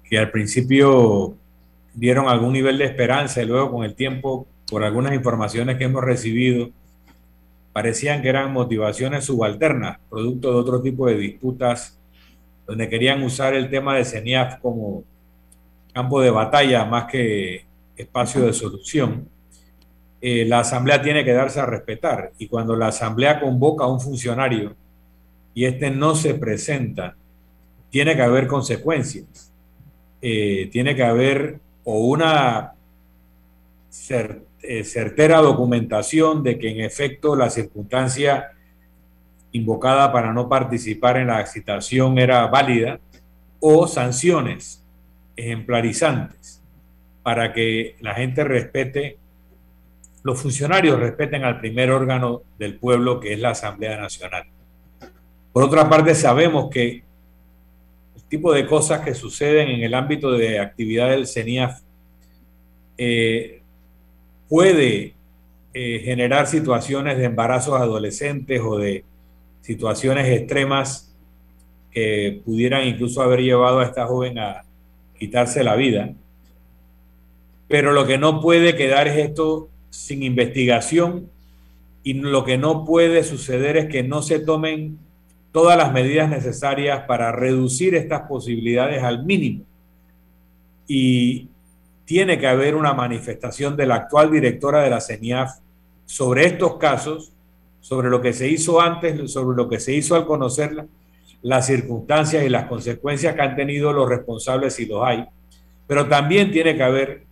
que al principio dieron algún nivel de esperanza y luego con el tiempo, por algunas informaciones que hemos recibido, parecían que eran motivaciones subalternas, producto de otro tipo de disputas, donde querían usar el tema de CENIAF como campo de batalla más que espacio de solución, eh, la asamblea tiene que darse a respetar. Y cuando la asamblea convoca a un funcionario y este no se presenta, tiene que haber consecuencias. Eh, tiene que haber o una eh, certera documentación de que en efecto la circunstancia invocada para no participar en la citación era válida o sanciones ejemplarizantes para que la gente respete, los funcionarios respeten al primer órgano del pueblo que es la Asamblea Nacional. Por otra parte, sabemos que el tipo de cosas que suceden en el ámbito de actividad del CENIAF eh, puede eh, generar situaciones de embarazos adolescentes o de situaciones extremas que pudieran incluso haber llevado a esta joven a, quitarse la vida. Pero lo que no puede quedar es esto sin investigación y lo que no puede suceder es que no se tomen todas las medidas necesarias para reducir estas posibilidades al mínimo. Y tiene que haber una manifestación de la actual directora de la CENIAF sobre estos casos, sobre lo que se hizo antes, sobre lo que se hizo al conocerla, las circunstancias y las consecuencias que han tenido los responsables si los hay. Pero también tiene que haber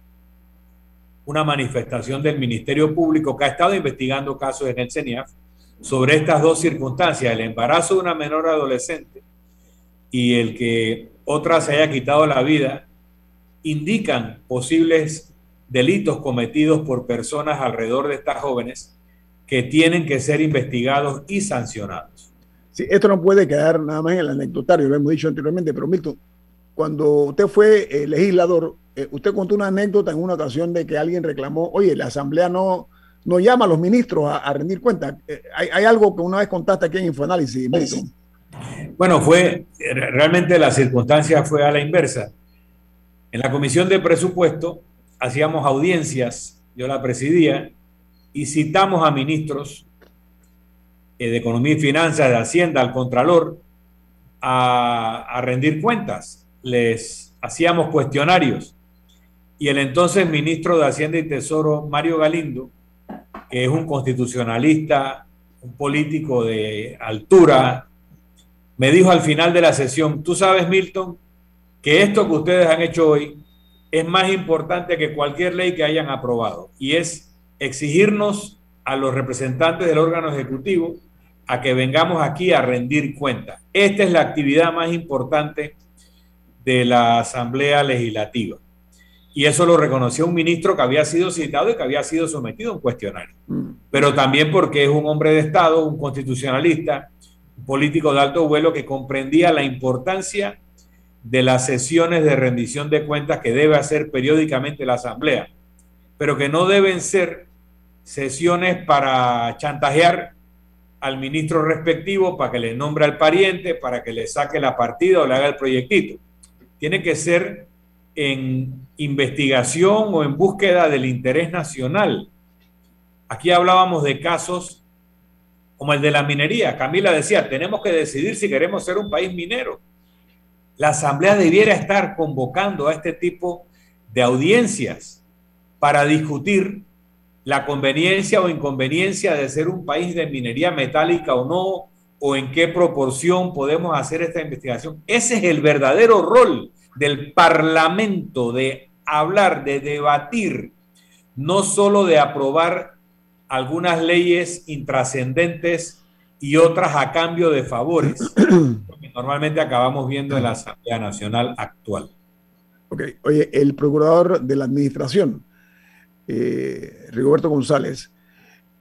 una manifestación del Ministerio Público que ha estado investigando casos en el CENIAF sobre estas dos circunstancias, el embarazo de una menor adolescente y el que otra se haya quitado la vida, indican posibles delitos cometidos por personas alrededor de estas jóvenes que tienen que ser investigados y sancionados. Sí, esto no puede quedar nada más en el anecdotario, lo hemos dicho anteriormente, pero Milton, cuando usted fue eh, legislador, eh, usted contó una anécdota en una ocasión de que alguien reclamó, oye, la Asamblea no, no llama a los ministros a, rendir cuentas. Eh, hay, algo que una vez contaste aquí en Infoanálisis, Milton. Bueno, fue, realmente la circunstancia fue a la inversa. En la comisión de presupuesto hacíamos audiencias, yo la presidía, y citamos a ministros de Economía y Finanzas, de Hacienda, al Contralor, a rendir cuentas les hacíamos cuestionarios y el entonces ministro de Hacienda y Tesoro, Mario Galindo, que es un constitucionalista, un político de altura, me dijo al final de la sesión, tú sabes, Milton, que esto que ustedes han hecho hoy es más importante que cualquier ley que hayan aprobado y es exigirnos a los representantes del órgano ejecutivo a que vengamos aquí a rendir cuentas. Esta es la actividad más importante de la Asamblea Legislativa. Y eso lo reconoció un ministro que había sido citado y que había sido sometido a un cuestionario. Mm. Pero también porque es un hombre de Estado, un constitucionalista, un político de alto vuelo que comprendía la importancia de las sesiones de rendición de cuentas que debe hacer periódicamente la Asamblea, pero que no deben ser sesiones para chantajear al ministro respectivo para que le nombre al pariente, para que le saque la partida o le haga el proyectito tiene que ser en investigación o en búsqueda del interés nacional. Aquí hablábamos de casos como el de la minería. Camila decía, tenemos que decidir si queremos ser un país minero. La Asamblea debiera estar convocando a este tipo de audiencias para discutir la conveniencia o inconveniencia de ser un país de minería metálica o no, o en qué proporción podemos hacer esta investigación. Ese es el verdadero rol del Parlamento, de hablar, de debatir, no solo de aprobar algunas leyes intrascendentes y otras a cambio de favores, [clears throat] que normalmente acabamos viendo en la Asamblea Nacional actual. Ok, oye, el procurador de la Administración, eh, Rigoberto González,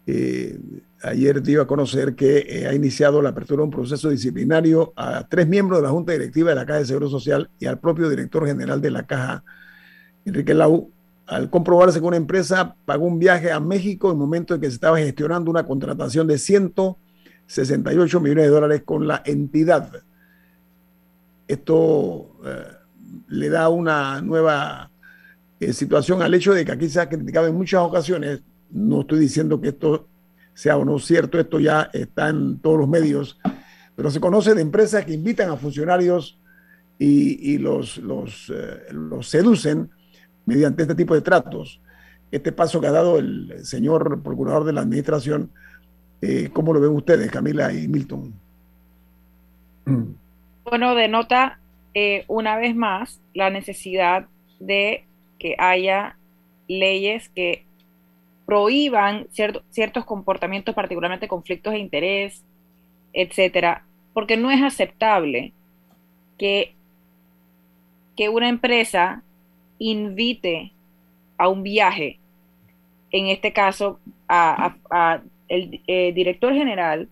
eh, ayer dio a conocer que eh, ha iniciado la apertura de un proceso disciplinario a tres miembros de la Junta Directiva de la Caja de Seguro Social y al propio director general de la Caja, Enrique Lau, al comprobarse que una empresa pagó un viaje a México en el momento en que se estaba gestionando una contratación de 168 millones de dólares con la entidad. Esto eh, le da una nueva situación al hecho de que aquí se ha criticado en muchas ocasiones no estoy diciendo que esto sea o no cierto, esto ya está en todos los medios, pero se conoce de empresas que invitan a funcionarios y, los, los, eh, los, seducen mediante este tipo de tratos. Este paso que ha dado el señor procurador de la administración, eh, ¿cómo lo ven ustedes, Camila y Milton? Bueno, denota eh, una vez más la necesidad de que haya leyes que prohíban ciertos comportamientos, particularmente conflictos de interés, etcétera, porque no es aceptable que, que una empresa invite a un viaje, en este caso a, el eh, director general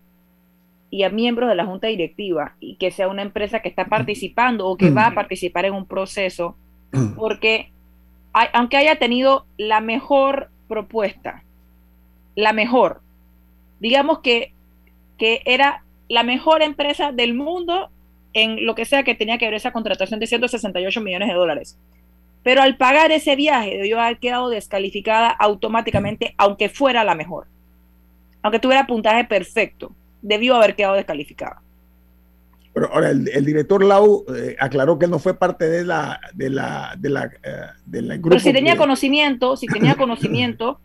y a miembros de la junta directiva, y que sea una empresa que está participando o que va a participar en un proceso, porque aunque haya tenido la mejor propuesta, la mejor. Digamos que, que era la mejor empresa del mundo en lo que sea que tenía que ver esa contratación de 168 millones de dólares. Pero al pagar ese viaje debió haber quedado descalificada automáticamente, aunque fuera la mejor. aunque tuviera puntaje perfecto, debió haber quedado descalificado. Pero ahora el, director Lau eh, aclaró que no fue parte de la de la de la, eh, grupo Pero si tenía conocimiento, si tenía [coughs] conocimiento,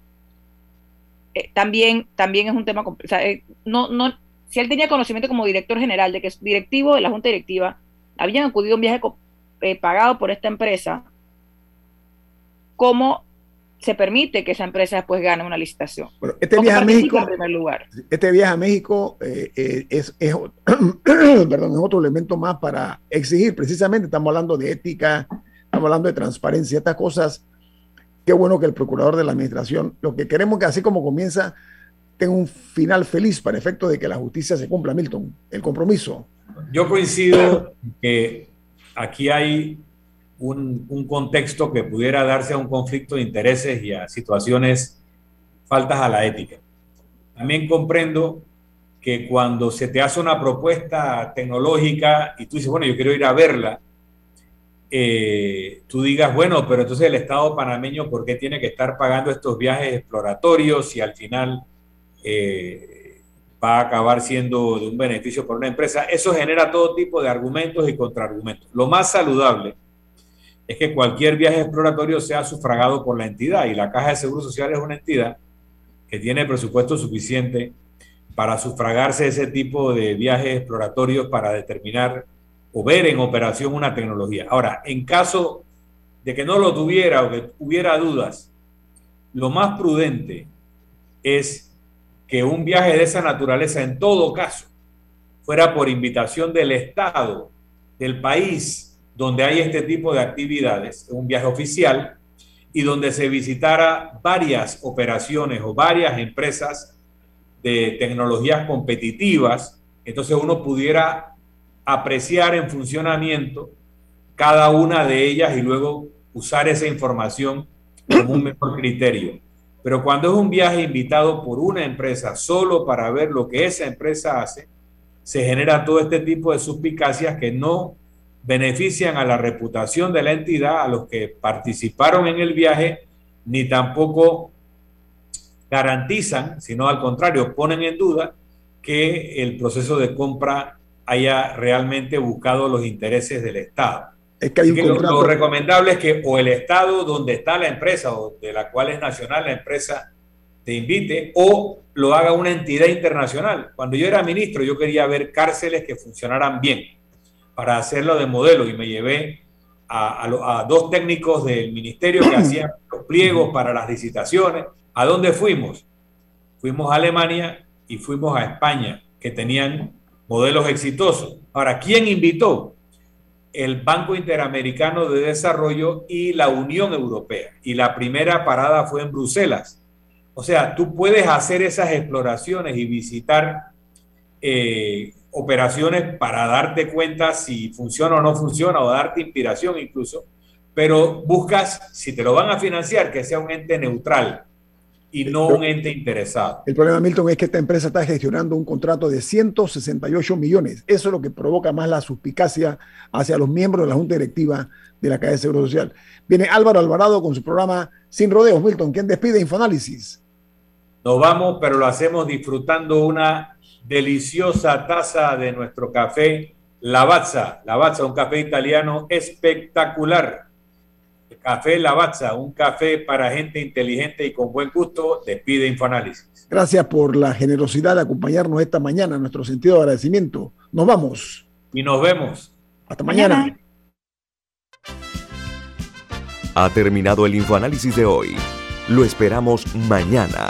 eh, también también es un tema, o sea, no no si él tenía conocimiento como director general de que es directivo de la junta directiva habían acudido a un viaje pagado por esta empresa, ¿cómo se permite que esa empresa después gane una licitación. este viaje a México, en primer lugar. este viaje a México eh, eh, es, es, [clears throat] perdón, es otro elemento más para exigir, precisamente estamos hablando de ética, estamos hablando de transparencia, estas cosas. Qué bueno que el procurador de la administración, lo que queremos que así como comienza, tenga un final feliz para efecto de que la justicia se cumpla, Milton, el compromiso. Yo coincido que aquí hay un, contexto que pudiera darse a un conflicto de intereses y a situaciones faltas a la ética. También comprendo que cuando se te hace una propuesta tecnológica y tú dices, bueno, yo quiero ir a verla, eh, tú digas, bueno, pero entonces el Estado panameño, ¿por qué tiene que estar pagando estos viajes exploratorios y al final eh, va a acabar siendo de un beneficio para una empresa? Eso genera todo tipo de argumentos y contraargumentos. Lo más saludable es que cualquier viaje exploratorio sea sufragado por la entidad y la Caja de Seguro Social es una entidad que tiene presupuesto suficiente para sufragarse ese tipo de viajes exploratorios para determinar o ver en operación una tecnología. Ahora, en caso de que no lo tuviera o que hubiera dudas, lo más prudente es que un viaje de esa naturaleza, en todo caso, fuera por invitación del Estado, del país donde hay este tipo de actividades, un viaje oficial, y donde se visitara varias operaciones o varias empresas de tecnologías competitivas, entonces uno pudiera apreciar en funcionamiento cada una de ellas y luego usar esa información como un mejor criterio. Pero cuando es un viaje invitado por una empresa solo para ver lo que esa empresa hace, se genera todo este tipo de suspicacias que no benefician a la reputación de la entidad, a los que participaron en el viaje, ni tampoco garantizan, sino al contrario, ponen en duda que el proceso de compra haya realmente buscado los intereses del Estado. Es que lo, recomendable es que o el Estado donde está la empresa o de la cual es nacional la empresa te invite o lo haga una entidad internacional. Cuando yo era ministro yo quería ver cárceles que funcionaran bien para hacerlo de modelo y me llevé a, dos técnicos del ministerio que [clears throat] hacían los pliegos para las licitaciones. ¿A dónde fuimos? Fuimos a Alemania y fuimos a España, que tenían modelos exitosos. Ahora, ¿quién invitó? El Banco Interamericano de Desarrollo y la Unión Europea. Y la primera parada fue en Bruselas. O sea, tú puedes hacer esas exploraciones y visitar eh, operaciones para darte cuenta si funciona o no funciona o darte inspiración incluso, pero buscas, si te lo van a financiar, que sea un ente neutral y no un ente interesado. El problema, Milton, es que esta empresa está gestionando un contrato de 168 millones. Eso es lo que provoca más la suspicacia hacia los miembros de la Junta Directiva de la Caja de Seguro Social. Viene Álvaro Alvarado con su programa Sin Rodeos. Milton, ¿quién despide Infoanálisis? Nos vamos, pero lo hacemos disfrutando una deliciosa taza de nuestro café Lavazza. Lavazza, un café italiano espectacular. café Lavazza, un café para gente inteligente y con buen gusto. Despide Infoanálisis. Gracias por la generosidad de acompañarnos esta mañana. Nuestro sentido de agradecimiento. Nos vamos. Y nos vemos. Hasta mañana. Ha terminado el Infoanálisis de hoy. Lo esperamos mañana